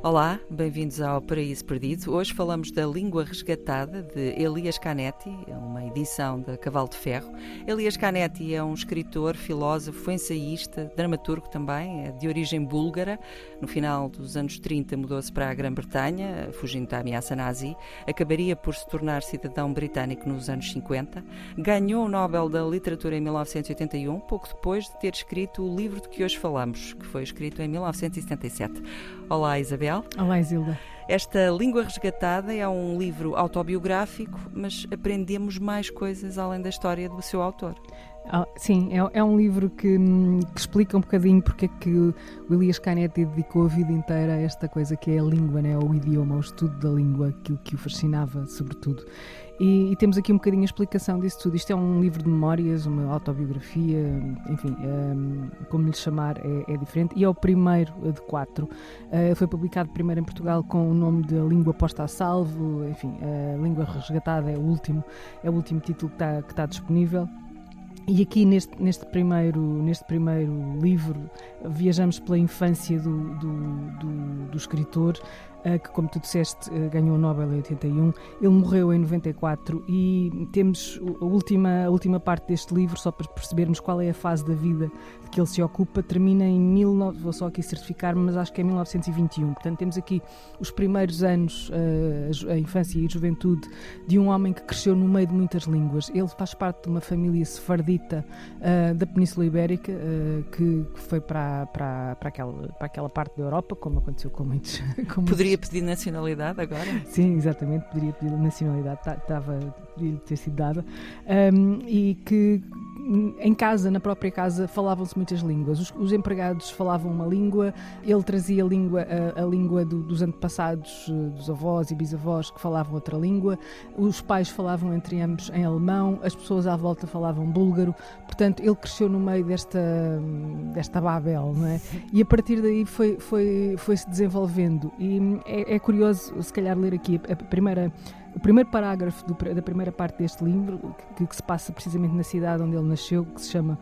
Olá, bem-vindos ao Paraíso Perdido. Hoje falamos da Língua Resgatada de Elias Canetti, é uma edição da Cavalo de Ferro. Elias Canetti é um escritor, filósofo, ensaísta, dramaturgo também, é de origem búlgara. No final dos anos 30 mudou-se para a Grã-Bretanha, fugindo da ameaça nazi. Acabaria por se tornar cidadão britânico nos anos 50. Ganhou o Nobel da Literatura em 1981, pouco depois de ter escrito o livro de que hoje falamos, que foi escrito em 1977. Olá, Isabel. Olá, Isilda. Esta Língua Resgatada é um livro autobiográfico, mas aprendemos mais coisas além da história do seu autor. Ah, sim, é, é, um livro que, hum, que, explica um bocadinho porque é que o Elias Canetti dedicou a vida inteira a esta coisa que é a língua, né? o idioma, o estudo da língua, aquilo que o fascinava, sobretudo. E, e, temos aqui um bocadinho a explicação disso tudo. Isto é um livro de memórias, uma autobiografia, enfim, um, como lhe chamar é, é, diferente. E é o primeiro de quatro. Uh, foi publicado primeiro em Portugal com nome de Língua Posta a Salvo, enfim, a Língua Resgatada é o último, é o último título que está, que está disponível. E aqui neste, neste, primeiro, neste primeiro livro viajamos pela infância do, do, do, do escritor, que, como tu disseste, uh, ganhou o Nobel em 81. Ele morreu em 94 e temos a última, a última parte deste livro, só para percebermos qual é a fase da vida de que ele se ocupa, termina em 19, vou só aqui certificar, mas acho que é 1921. Portanto, temos aqui os primeiros anos, uh, a infância e a juventude de um homem que cresceu no meio de muitas línguas. Ele faz parte de uma família sefardita da Península Ibérica, que foi para, para, para, aquela, para aquela parte da Europa, como aconteceu com muitos. Com muitos Poderia pedir nacionalidade agora? Sim, exatamente, poderia pedir nacionalidade, estava, poderia ter sido dada. Um, e que em casa, na própria casa, falavam-se muitas línguas. Os, os, empregados falavam uma língua, ele trazia a língua, a, a língua do, dos antepassados, eh, dos avós e bisavós que falavam outra língua, os pais falavam entre ambos em alemão, as pessoas à volta falavam búlgaro. Portanto, ele cresceu no meio desta, desta Babel, não é? E a partir daí foi, foi, foi se desenvolvendo. E é, é curioso, se calhar, ler aqui a primeira o primeiro parágrafo do, da primeira parte deste livro, que, que, se passa precisamente na cidade onde ele nasceu, que se chama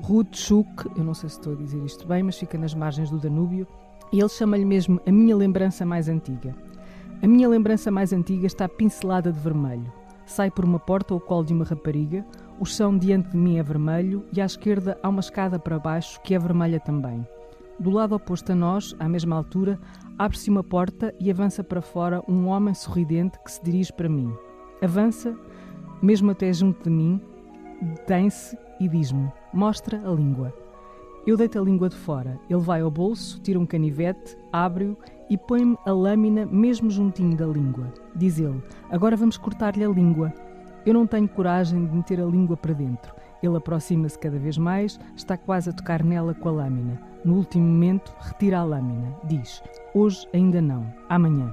Rutschuk, eu não sei se estou a dizer isto bem, mas fica nas margens do Danúbio, e ele chama-lhe mesmo a minha lembrança mais antiga. A minha lembrança mais antiga está pincelada de vermelho. Sai por uma porta ao colo de uma rapariga, o chão diante de mim é vermelho e à esquerda há uma escada para baixo que é vermelha também. Do lado oposto a nós, à mesma altura, Abre-se uma porta e avança para fora um homem sorridente que se dirige para mim. Avança, mesmo até junto de mim, detém-se e diz-me: Mostra a língua. Eu deito a língua de fora. Ele vai ao bolso, tira um canivete, abre-o e põe-me a lâmina mesmo juntinho da língua. Diz ele: Agora vamos cortar-lhe a língua. Eu não tenho coragem de meter a língua para dentro. Ele aproxima-se cada vez mais, está quase a tocar nela com a lâmina. No último momento, retira a lâmina. Diz: Hoje ainda não, amanhã.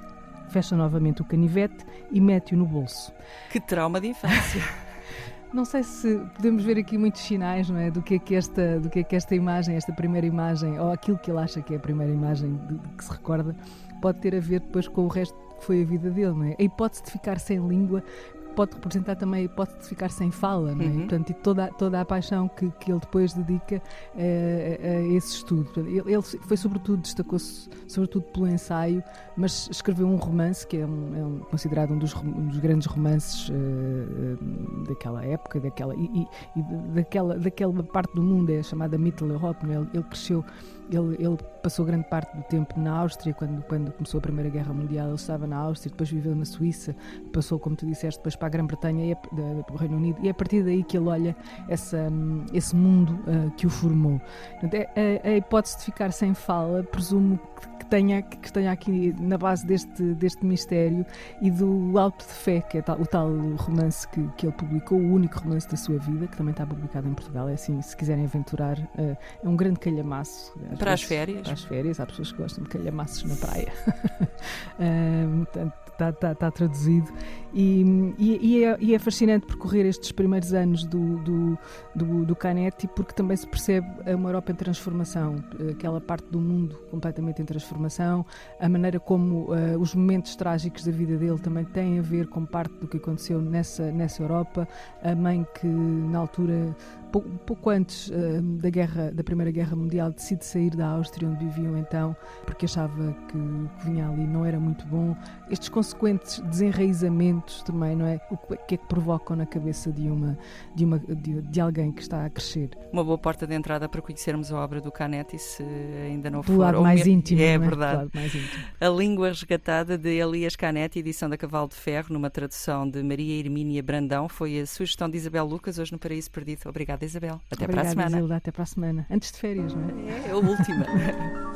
Fecha novamente o canivete e mete-o no bolso. Que trauma de infância! Não sei se podemos ver aqui muitos sinais, não é, do que é que esta, do que é que esta imagem, esta primeira imagem, ou aquilo que ele acha que é a primeira imagem de, de que se recorda, pode ter a ver depois com o resto que foi a vida dele, não é? A hipótese de ficar sem língua pode representar também a hipótese de ficar sem fala, não é? Uhum. Portanto, e toda, toda a paixão que, que ele depois dedica a, esse estudo. Ele, ele, foi sobretudo, destacou-se sobretudo pelo ensaio, mas escreveu um romance que é, um, é um, considerado um dos, um dos, grandes romances uh, uh, daquela época, daquela, e, e, e, daquela, daquela parte do mundo, é chamada Mitteleurope, é? ele, ele cresceu ele, ele, passou grande parte do tempo na Áustria, quando, quando começou a Primeira Guerra Mundial, ele estava na Áustria, depois viveu na Suíça, passou, como tu disseste, depois para a Grã-Bretanha e para o Reino Unido, e é a partir daí que ele olha essa, esse mundo uh, que o formou. Portanto, é, a, a, hipótese de ficar sem fala, presumo que tenha, que tenha aqui na base deste, deste mistério e do Alto de Fé, que é tal, o tal romance que, que ele publicou, o único romance da sua vida, que também está publicado em Portugal. É assim, se quiserem aventurar, uh, é um grande calhamaço. Para vezes, as férias? Para as férias, há pessoas que gostam de calhamaços na praia. uh, portanto, está, está, está traduzido. E, e, e, é, e, é, fascinante percorrer estes primeiros anos do, do, do, do Canetti, porque também se percebe uma Europa em transformação, aquela parte do mundo completamente em transformação, a maneira como uh, os momentos trágicos da vida dele também têm a ver com parte do que aconteceu nessa, nessa Europa, a mãe que na altura pouco, pouco antes uh, da guerra, da Primeira Guerra Mundial, decide sair da Áustria, onde viviam então, porque achava que o que vinha ali não era muito bom. Estes consequentes desenraizamentos também, não é? O que é que provocam na cabeça de uma de uma de, de alguém que está a crescer? Uma boa porta de entrada para conhecermos a obra do Canetti, se ainda não for. lado mais íntimo, é, é? verdade. íntimo. A língua resgatada de Elias Canetti, edição da Cavalo de Ferro, numa tradução de Maria Hermínia Brandão, foi a sugestão de Isabel Lucas hoje no Paraíso Perdido. Obrigada. Isabel. Até Obrigada, para a semana. Isilda, até para a semana. Antes de férias, não é? É, é a última.